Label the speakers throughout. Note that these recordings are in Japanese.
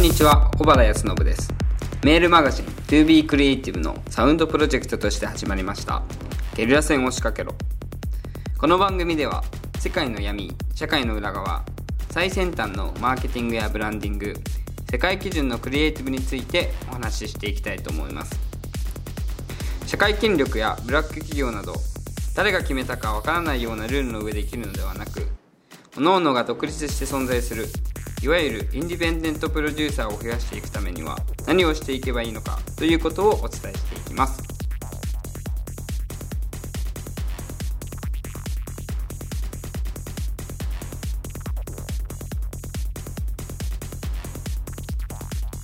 Speaker 1: んにちは小原康信です。メールマガジン 2B クリエイティブのサウンドプロジェクトとして始まりました。ゲリラ戦を仕掛けろ。この番組では世界の闇社会の裏側最先端のマーケティングやブランディング世界基準のクリエイティブについてお話ししていきたいと思います。社会権力やブラック企業など誰が決めたかわからないようなルールの上で生きるのではなく各々が独立して存在するいわゆるインディペンデントプロデューサーを増やしていくためには何をしていけばいいのかということをお伝えしていきます。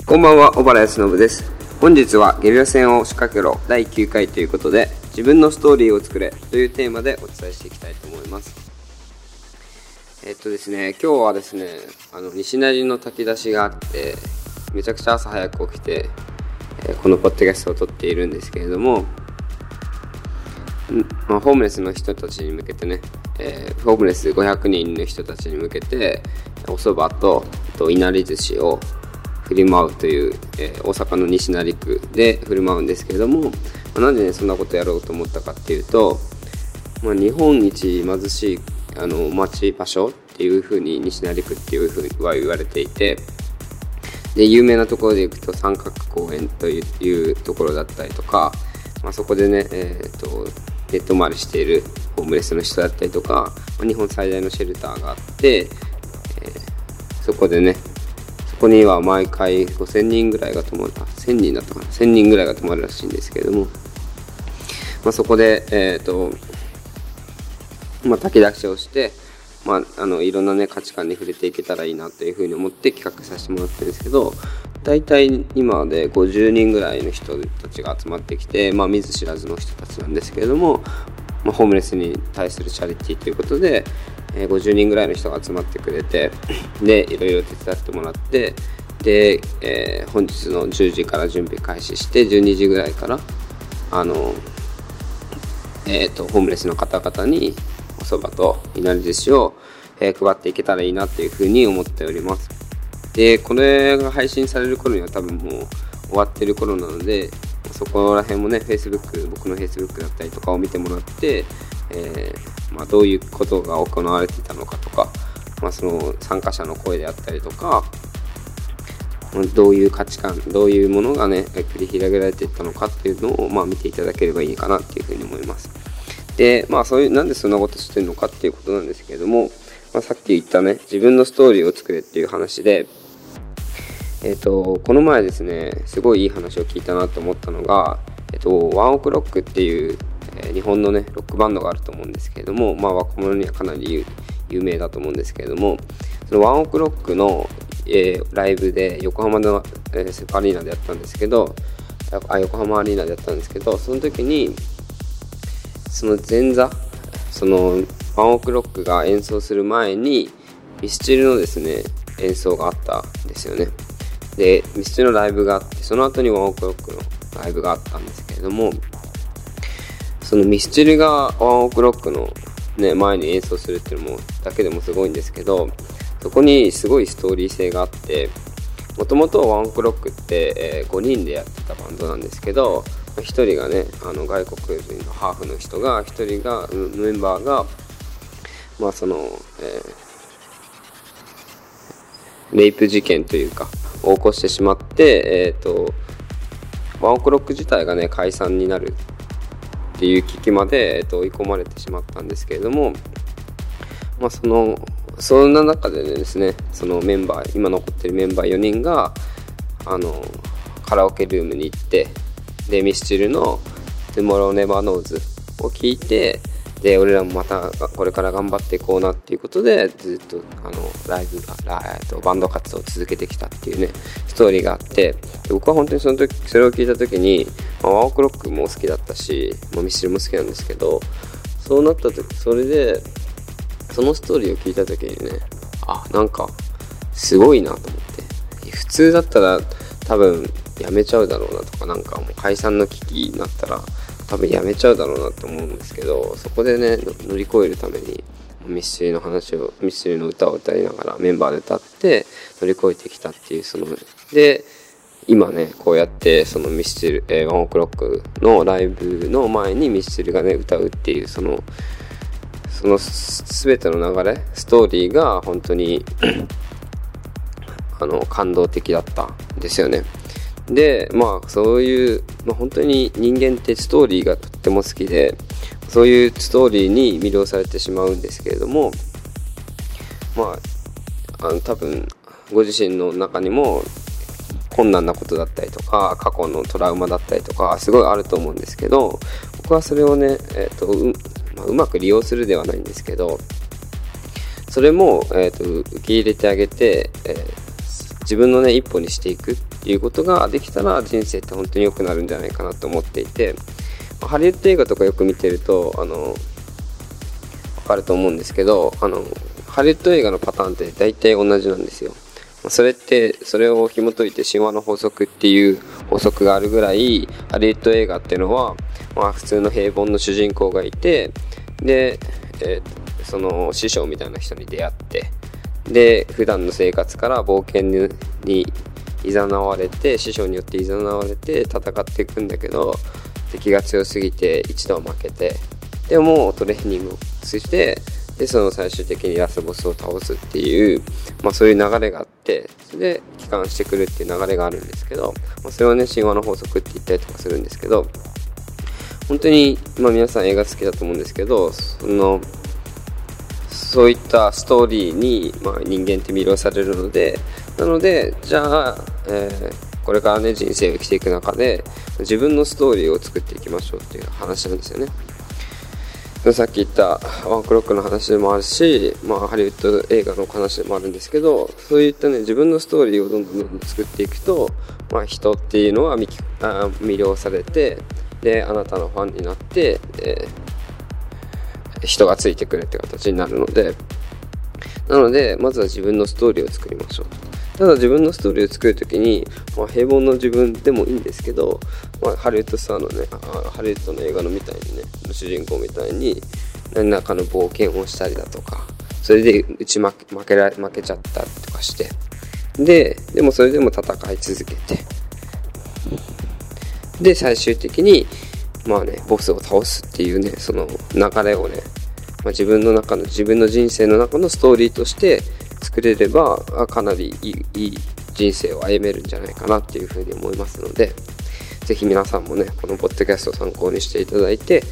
Speaker 1: こんばんは小原康信です。本日はゲリラ戦を仕掛けろ第9回ということで自分のストーリーを作れというテーマでお伝えしていきたいと思います。えっとですね、今日はですね、あの、西成の炊き出しがあって、めちゃくちゃ朝早く起きて、えー、このポッドキャストを撮っているんですけれども、まあ、ホームレスの人たちに向けてね、えー、ホームレス500人の人たちに向けて、お蕎麦と、といなり寿司を振り回うという、えー、大阪の西成区で振る舞うんですけれども、まあ、なんでね、そんなことやろうと思ったかっていうと、まあ、日本一貧しいあの町場所っていうふうに西成区っていうふうには言われていてで有名なところで行くと三角公園というところだったりとか、まあ、そこでね、えーと、ネット回りしているホームレスの人だったりとか、まあ、日本最大のシェルターがあって、えー、そこでねそこには毎回5000人ぐらいが泊まる1000人だったかな1000人ぐらいが泊まるらしいんですけれども、まあ、そこで、えーとまあ、炊き出しをして、まあ、あのいろんな、ね、価値観に触れていけたらいいなというふうに思って企画させてもらってるんですけど大体今で50人ぐらいの人たちが集まってきて、まあ、見ず知らずの人たちなんですけれども、まあ、ホームレスに対するチャリティーということで、えー、50人ぐらいの人が集まってくれてでいろいろ手伝ってもらってで、えー、本日の10時から準備開始して12時ぐらいからあの、えーとホームレスの方々にお蕎麦といなり寿司を、えー、配っていけたらいいなっていうふうに思っております。で、これが配信される頃には多分もう終わってる頃なので、そこら辺もね、Facebook、僕の Facebook だったりとかを見てもらって、えー、まあ、どういうことが行われていたのかとか、まあ、その参加者の声であったりとか、どういう価値観、どういうものがね、繰り広げられていったのかっていうのを、まあ、見ていただければいいかなっていうふうに思います。で、まあそういう、なんでそんなことしてるのかっていうことなんですけれども、まあ、さっき言ったね、自分のストーリーを作れっていう話で、えっ、ー、と、この前ですね、すごいいい話を聞いたなと思ったのが、えっ、ー、と、ワンオクロックっていう、えー、日本のね、ロックバンドがあると思うんですけれども、まあ若者にはかなり有名だと思うんですけれども、そのワンオクロックの、えー、ライブで横浜の、えー、アリーナでやったんですけど、あ横浜アリーナでやったんですけど、その時に、その前座そのワンオクロックが演奏する前にミスチルのですね演奏があったんですよね。でミスチルのライブがあってその後にワンオクロックのライブがあったんですけれどもそのミスチルがワンオクロックの、ね、前に演奏するっていうのもだけでもすごいんですけどそこにすごいストーリー性があってもともとワンクロックって、えー、5人でやってたバンドなんですけど1人がねあの外国人のハーフの人が1人がメンバーがまあその、えー、レイプ事件というか起こしてしまってえっ、ー、とワンオクロック自体がね解散になるっていう危機まで、えー、と追い込まれてしまったんですけれどもまあそのそんな中でですねそのメンバー今残ってるメンバー4人があのカラオケルームに行ってでミスチルの「Tomorrow Never Knows」を聞いてで俺らもまたこれから頑張っていこうなっていうことでずっとあのライブがとバンド活動を続けてきたっていうねストーリーがあって僕は本当にその時それを聞いた時に、まあ、ワンオクロックも好きだったし、まあ、ミスチルも好きなんですけどそうなった時それでそのストーリーを聞いた時にねあなんかすごいなと思って。普通だったら多分やめちゃうだろうなとかなんかもう解散の危機になったら多分やめちゃうだろうなと思うんですけどそこでね乗り越えるためにミスチルの話をミスチルの歌を歌いながらメンバーで歌って乗り越えてきたっていうそので、今ね、こうやってそのミスチル、えー、ワンオクロックのライブの前にミスチルがね、歌うっていう、その、その全ての流れ、ストーリーが本当にあの、感動的だったんですよね。で、まあ、そういう、まあ、本当に人間ってストーリーがとっても好きで、そういうストーリーに魅了されてしまうんですけれども、まあ、あの多分、ご自身の中にも困難なことだったりとか、過去のトラウマだったりとか、すごいあると思うんですけど、僕はそれをね、え、ー、と、まあ、うまく利用するではないんですけど、それも、え、ー、と、受け入れてあげて、えー自分のね、一歩にしていくっていうことができたら人生って本当に良くなるんじゃないかなと思っていて、ハリウッド映画とかよく見てると、あの、わかると思うんですけど、あの、ハリウッド映画のパターンって大体同じなんですよ。それって、それを紐解いて神話の法則っていう法則があるぐらい、ハリウッド映画っていうのは、まあ普通の平凡の主人公がいて、で、えー、その師匠みたいな人に出会って、で普段の生活から冒険にいざなわれて師匠によっていざなわれて戦っていくんだけど敵が強すぎて一度は負けてでもトレーニングをしてでその最終的にラスボスを倒すっていう、まあ、そういう流れがあってそれで帰還してくるっていう流れがあるんですけど、まあ、それをね神話の法則って言ったりとかするんですけど本当に、まあ、皆さん映画好きだと思うんですけどそのそういったストーリーに、まあ、人間って魅了されるのでなのでじゃあ、えー、これからね人生を生きていく中で自分のストーリーを作っていきましょうっていう話なんですよね。さっき言ったワンクロックの話でもあるし、まあ、ハリウッド映画の話でもあるんですけどそういったね自分のストーリーをどんどんどんどん作っていくと、まあ、人っていうのは魅了されてであなたのファンになって、えー人がついてくるって形になるので、なので、まずは自分のストーリーを作りましょう。ただ自分のストーリーを作るときに、まあ、平凡の自分でもいいんですけど、まあ、ハリウッドスターのね、ハリウッドの映画のみたいにね、主人公みたいに、何らかの冒険をしたりだとか、それで打ち負け負けら負けちゃったりとかして、で、でもそれでも戦い続けて、で、最終的に、まあね、ボスを倒すっていうね、その流れをね、まあ、自分の中の、自分の人生の中のストーリーとして作れれば、かなりいいいい人生を歩めるんじゃないかなっていうふうに思いますので、ぜひ皆さんもね、このポッドキャストを参考にしていただいて、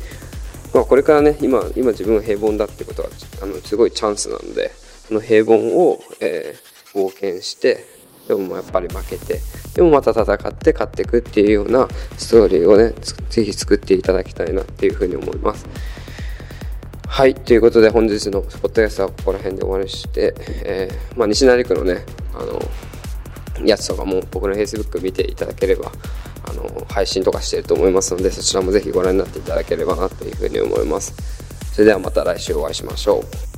Speaker 1: まあ、これからね、今、今自分は平凡だってことは、あの、すごいチャンスなので、その平凡を、えー、冒険して、でもやっぱり負けて、でもまた戦って勝っていくっていうようなストーリーをね、ぜひ作っていただきたいなっていうふうに思います。はい。ということで本日のスポットキャストはここら辺で終わりして、えー、まあ、西成区のね、あの、やつとかも僕の Facebook 見ていただければ、あの、配信とかしてると思いますので、そちらもぜひご覧になっていただければなというふうに思います。それではまた来週お会いしましょう。